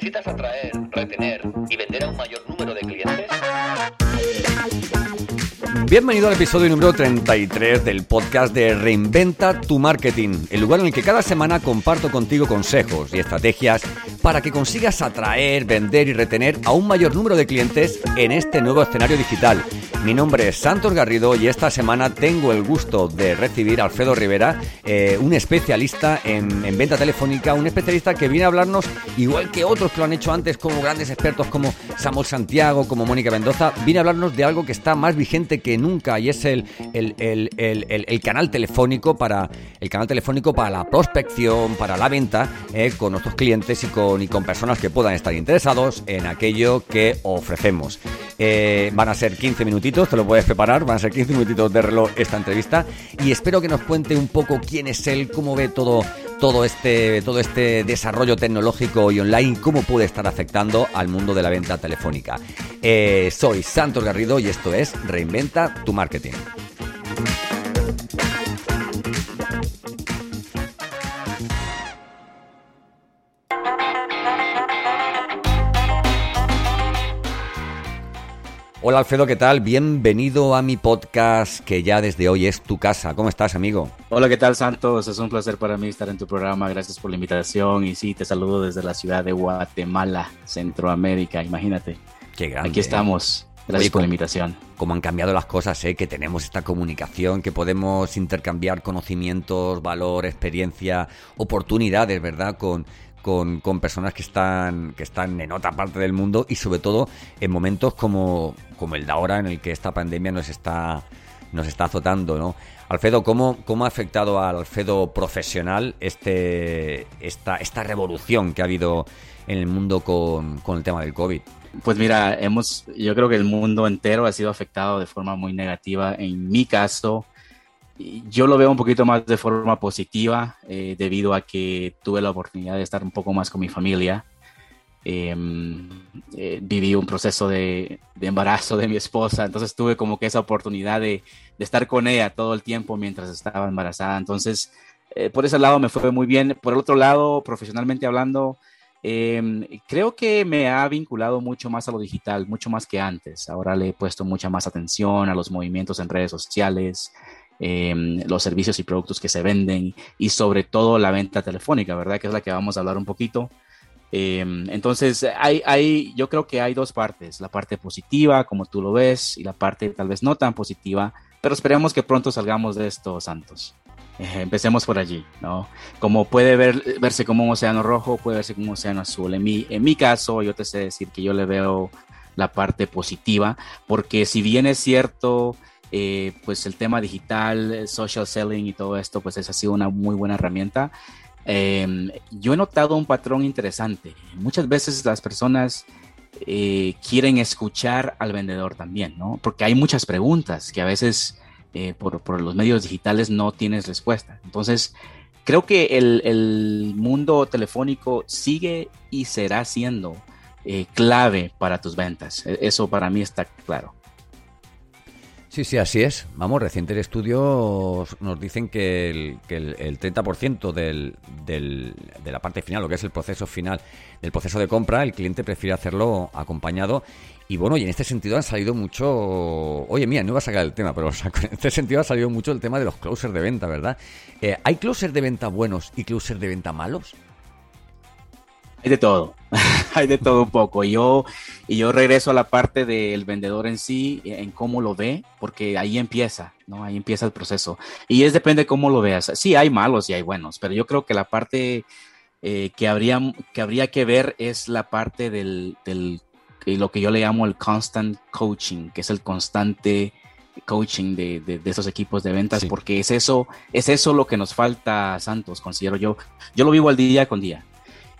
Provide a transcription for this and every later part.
¿Necesitas atraer, retener y vender a un mayor número de clientes? Bienvenido al episodio número 33 del podcast de Reinventa tu Marketing, el lugar en el que cada semana comparto contigo consejos y estrategias para que consigas atraer, vender y retener a un mayor número de clientes en este nuevo escenario digital. Mi nombre es Santos Garrido y esta semana tengo el gusto de recibir a Alfredo Rivera, eh, un especialista en, en venta telefónica, un especialista que viene a hablarnos, igual que otros que lo han hecho antes, como grandes expertos como Samuel Santiago, como Mónica Mendoza, viene a hablarnos de algo que está más vigente que nunca y es el, el, el, el, canal telefónico para el canal telefónico para la prospección, para la venta eh, con nuestros clientes y con, y con personas que puedan estar interesados en aquello que ofrecemos. Eh, van a ser 15 minutitos, te lo puedes preparar, van a ser 15 minutitos de reloj esta entrevista y espero que nos cuente un poco quién es él, cómo ve todo todo este, todo este desarrollo tecnológico y online, cómo puede estar afectando al mundo de la venta telefónica. Eh, soy Santos Garrido y esto es Reinventa tu Marketing. Hola Alfredo, ¿qué tal? Bienvenido a mi podcast que ya desde hoy es tu casa. ¿Cómo estás, amigo? Hola, ¿qué tal, Santos? Es un placer para mí estar en tu programa. Gracias por la invitación. Y sí, te saludo desde la ciudad de Guatemala, Centroamérica. Imagínate. Qué grande. Aquí estamos. Gracias por la invitación. Cómo han cambiado las cosas, ¿eh? que tenemos esta comunicación, que podemos intercambiar conocimientos, valor, experiencia, oportunidades, ¿verdad? Con, con, con, personas que están, que están en otra parte del mundo y sobre todo en momentos como, como el de ahora en el que esta pandemia nos está, nos está azotando, ¿no? Alfredo, ¿cómo, ¿cómo ha afectado al Alfredo profesional este, esta, esta revolución que ha habido en el mundo con, con el tema del COVID? Pues mira, hemos, yo creo que el mundo entero ha sido afectado de forma muy negativa. En mi caso, yo lo veo un poquito más de forma positiva eh, debido a que tuve la oportunidad de estar un poco más con mi familia. Em, eh, viví un proceso de, embarazo de mi esposa, entonces tuve como que esa oportunidad de, estar con ella todo el tiempo mientras estaba embarazada. Entonces, eh, por ese lado me fue muy bien. Por el otro lado, profesionalmente hablando, em, creo que me ha vinculado mucho más a lo digital, mucho más que antes. Ahora le he puesto mucha más atención a los movimientos en redes sociales. Em, los servicios y productos que se venden y sobre todo la venta telefónica, ¿verdad? Que es la que vamos a hablar un poquito. Em, entonces, hay, hay, yo creo que hay dos partes, la parte positiva, como tú lo ves, y la parte tal vez no tan positiva, pero esperemos que pronto salgamos de esto, Santos. Eh, empecemos por allí, ¿no? Como puede ver, verse como un océano rojo, puede verse como un océano azul. En mi, en mi caso, yo te sé decir que yo le veo la parte positiva, porque si bien es cierto, eh, pues el tema digital, eh, social selling y todo esto, pues es, ha sido una muy buena herramienta. Em, yo he notado un patrón interesante. Muchas veces las personas eh, quieren escuchar al vendedor también, ¿no? Porque hay muchas preguntas que a veces por, por, los medios digitales no tienes respuesta. Entonces, creo que el, mundo telefónico sigue y será siendo clave para tus ventas. E, eso para mí está claro. Sí, sí, así es. Vamos, recientes estudios nos dicen que el, que el, 30% del, del, de la parte final, lo que es el proceso final del proceso de compra, el cliente prefiere hacerlo acompañado. Y bueno, y en este sentido han salido mucho. Oye, mía, no iba a sacar el tema, pero en este sentido ha salido mucho el tema de los closers de venta, ¿verdad? Eh, ¿Hay closers de venta buenos y closers de venta malos? Hay de todo, hay de todo un poco. Y yo, y yo regreso a la parte del vendedor en sí, en cómo lo ve, porque ahí empieza, ¿no? Ahí empieza el proceso. Y es depende de cómo lo veas. Sí, hay malos y hay buenos, pero yo creo que la parte eh, que, habría, que habría que ver es la parte del, del lo que yo le llamo el constant coaching, que es el constante coaching de, de, de esos equipos de ventas, porque es eso, es eso lo que nos falta, Santos, considero yo. Yo lo vivo al día con día.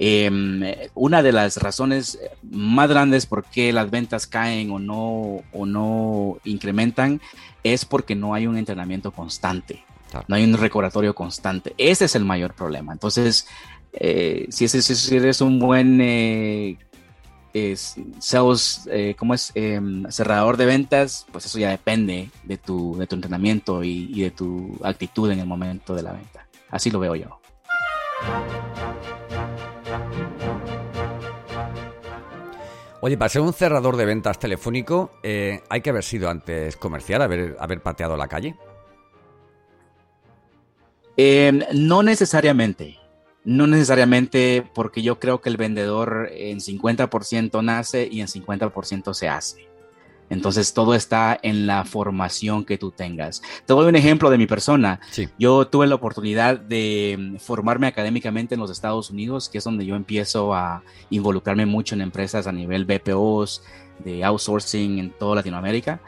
Em, una de las razones más grandes por qué las ventas caen o no, o no incrementan es porque no hay un entrenamiento constante, no hay un recordatorio constante. Ese es el mayor problema. Entonces, eh, si, si, eres un buen eh, sales, eh, ¿cómo es? Em, cerrador de ventas, pues eso ya depende de tu, de tu entrenamiento y, y de tu actitud en el momento de la venta. Así lo veo yo. Oye, para ser un cerrador de ventas telefónico, eh, ¿hay que haber sido antes comercial, haber, haber pateado la calle? Em, no necesariamente. No necesariamente porque yo creo que el vendedor en 50% nace y en 50% se hace. Entonces todo está en la formación que tú tengas. Te doy un ejemplo de mi persona. Yo tuve la oportunidad de mm, formarme académicamente en los Estados Unidos, que es donde yo empiezo a involucrarme mucho en empresas a nivel BPOs, de outsourcing en toda Latinoamérica.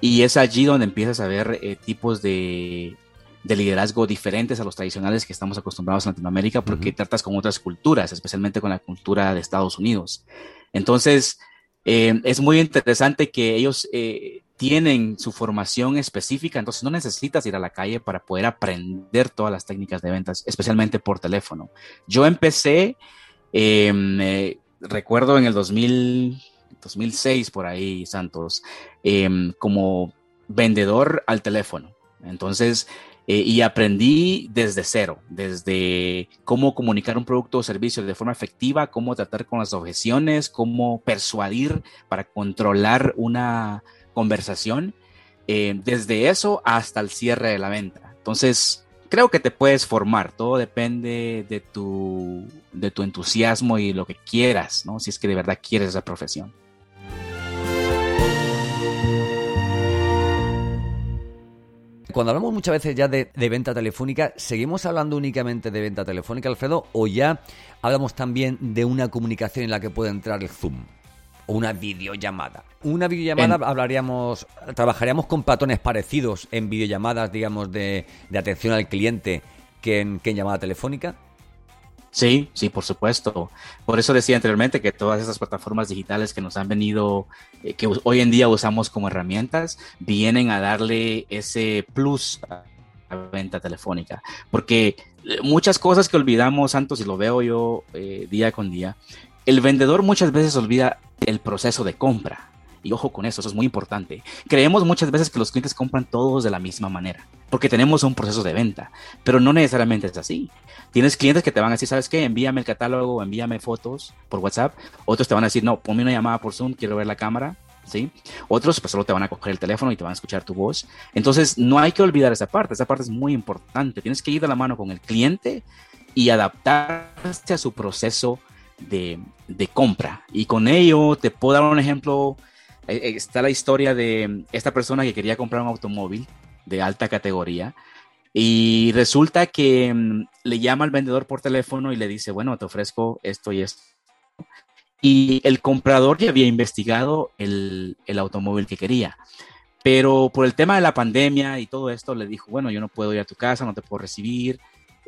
Y es allí donde empiezas a ver eh, tipos de, liderazgo diferentes a los tradicionales que estamos acostumbrados en Latinoamérica, porque tratas con otras culturas, especialmente con la cultura de Estados Unidos. Entonces, eh, es muy interesante que ellos eh, tienen su formación específica, entonces no necesitas ir a la calle para poder aprender todas las técnicas de ventas, especialmente por teléfono. Yo empecé, em, recuerdo en el 2006 por ahí, Santos, em, como vendedor al teléfono. Entonces, eh, y aprendí desde cero, desde cómo comunicar un producto o servicio de forma efectiva, cómo tratar con las objeciones, cómo persuadir para controlar una conversación, eh, desde eso hasta el cierre de la venta. Entonces, creo que te puedes formar, todo depende de tu, de tu entusiasmo y lo que quieras, ¿no? Si es que de verdad quieres esa profesión. Cuando hablamos muchas veces ya de, venta telefónica, ¿seguimos hablando únicamente de venta telefónica, Alfredo? ¿O ya hablamos también de una comunicación en la que puede entrar el Zoom? O una videollamada. Una videollamada hablaríamos, trabajaríamos con patrones parecidos en videollamadas, digamos, de, atención al cliente que en llamada telefónica. Sí, sí, por supuesto. Por eso decía anteriormente que todas esas plataformas digitales que nos han venido, eh, que hoy en día usamos como herramientas, vienen a darle ese plus a la venta telefónica. Porque eh, muchas cosas que olvidamos, Santos, y lo veo yo eh, día con día, el vendedor muchas veces olvida el proceso de compra. Y ojo con eso, eso es muy importante. Creemos muchas veces que los clientes compran todos de la misma manera, porque tenemos un proceso de venta, pero no necesariamente es así. Tienes clientes que te van a decir, ¿sabes qué? Envíame el catálogo, envíame fotos por WhatsApp. Otros te van a decir, no, ponme una llamada por Zoom, quiero ver la cámara. ¿Sí? Otros pues solo te van a coger el teléfono y te van a escuchar tu voz. Entonces no hay que olvidar esa parte, esa parte es muy importante. Tienes que ir de la mano con el cliente y adaptarse a su proceso de, de compra. Y con ello te puedo dar un ejemplo está la historia de esta persona que quería comprar un automóvil de alta categoría y resulta que mm, le llama al vendedor por teléfono y le dice, bueno, te ofrezco esto y esto. Y el comprador ya había investigado el, automóvil que quería. Pero por el tema de la pandemia y todo esto, le dijo, bueno, yo no puedo ir a tu casa, no te puedo recibir.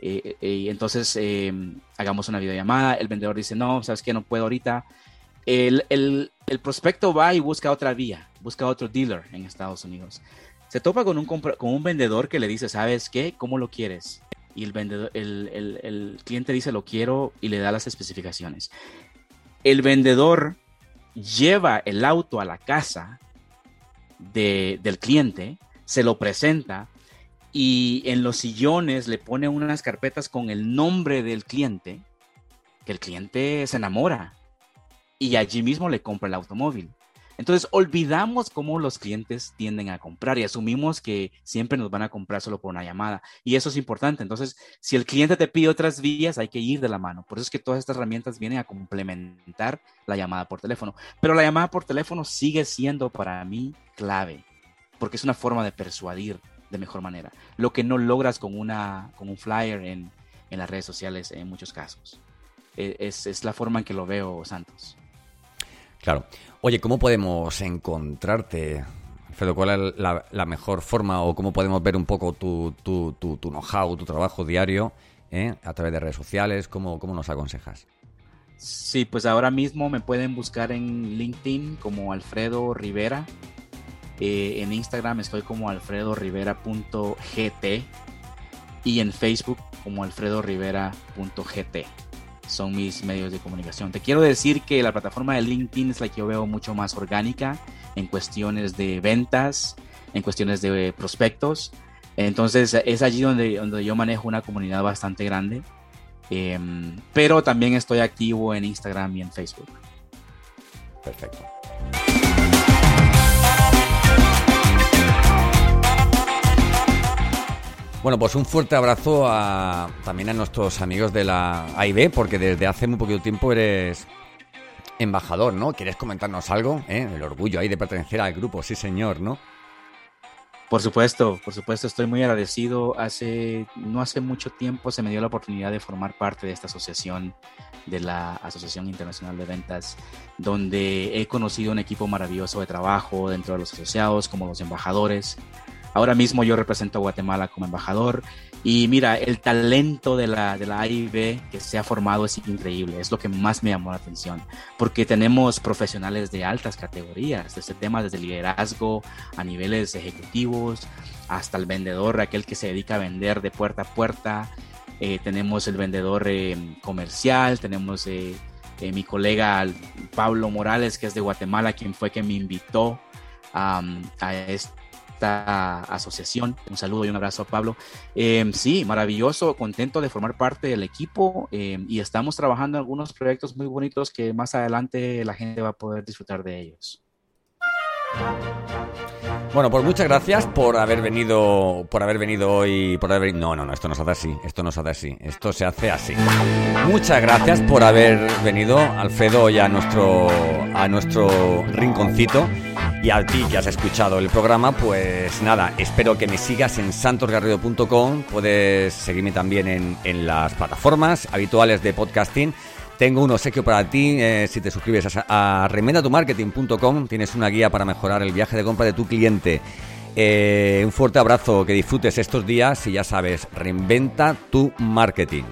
Eh, y entonces em, hagamos una videollamada. El vendedor dice, no, sabes que no puedo ahorita. El, el, el prospecto va y busca otra vía, busca otro dealer en Estados Unidos. Se topa con un, con un vendedor que le dice, ¿sabes qué? ¿Cómo lo quieres? Y el, vendedor, el, cliente dice, lo quiero y le da las especificaciones. El vendedor lleva el auto a la casa del cliente, se lo presenta y en los sillones le pone unas carpetas con el nombre del cliente, que el cliente se enamora y allí mismo le compra el automóvil. Entonces olvidamos cómo los clientes tienden a comprar y asumimos que siempre nos van a comprar solo por una llamada. Y eso es importante. Entonces, si el cliente te pide otras vías, hay que ir de la mano. Por eso es que todas estas herramientas vienen a complementar la llamada por teléfono. Pero la llamada por teléfono sigue siendo para mí clave, porque es una forma de persuadir de mejor manera. Lo que no logras con, una, con un flyer en, en las redes sociales en muchos casos. E, es, es la forma en que lo veo, Santos. Claro. Oye, ¿cómo podemos encontrarte, Alfredo? ¿Cuál es la, mejor forma o cómo podemos ver un poco tu, tu, tu, tu know-how, tu trabajo diario eh, a través de redes sociales? ¿Cómo, ¿Cómo nos aconsejas? Sí, pues ahora mismo me pueden buscar en LinkedIn como Alfredo Rivera. Eh, en Instagram estoy como alfredorivera.gt y en Facebook como alfredorivera.gt son mis medios de comunicación. Te quiero decir que la plataforma de LinkedIn es la que yo veo mucho más orgánica en cuestiones de ventas, en cuestiones de prospectos. Entonces es allí donde, donde yo manejo una comunidad bastante grande. Em, pero también estoy activo en Instagram y en Facebook. Perfecto. Bueno, pues un fuerte abrazo a, también a nuestros amigos de la AIB, porque desde hace muy poquito tiempo eres embajador, ¿no? ¿Quieres comentarnos algo? ¿Eh? El orgullo ahí de pertenecer al grupo, sí señor, ¿no? Por supuesto, por supuesto, estoy muy agradecido. Hace, no hace mucho tiempo se me dio la oportunidad de formar parte de esta asociación, de la Asociación Internacional de Ventas, donde he conocido un equipo maravilloso de trabajo dentro de los asociados, como los embajadores, Ahora mismo yo represento a Guatemala como embajador y mira, el talento de la, de la AIB que se ha formado es increíble, es lo que más me llamó la atención, porque tenemos profesionales de altas categorías, desde temas desde liderazgo a niveles ejecutivos, hasta el vendedor, aquel que se dedica a vender de puerta a puerta, eh, tenemos el vendedor eh, comercial, tenemos eh, mi colega Pablo Morales, que es de Guatemala, quien fue que me invitó a este asociación. Un saludo y un abrazo a Pablo. Em, sí, maravilloso, contento de formar parte del equipo em, y estamos trabajando en algunos proyectos muy bonitos que más adelante la gente va a poder disfrutar de ellos. Bueno, pues muchas gracias por haber venido, por haber venido hoy, por haber no, no, no, esto no se hace así, esto no se hace así, esto se hace así. Muchas gracias por haber venido, Alfredo, y a nuestro, a nuestro rinconcito. Y a ti que has escuchado el programa, pues nada, espero que me sigas en santosgarrido.com. Puedes seguirme también en, en las plataformas habituales de podcasting. Tengo un obsequio para ti eh, si te suscribes a, a remendatumarketing.com. Tienes una guía para mejorar el viaje de compra de tu cliente. Eh, un fuerte abrazo, que disfrutes estos días y ya sabes, reinventa tu marketing.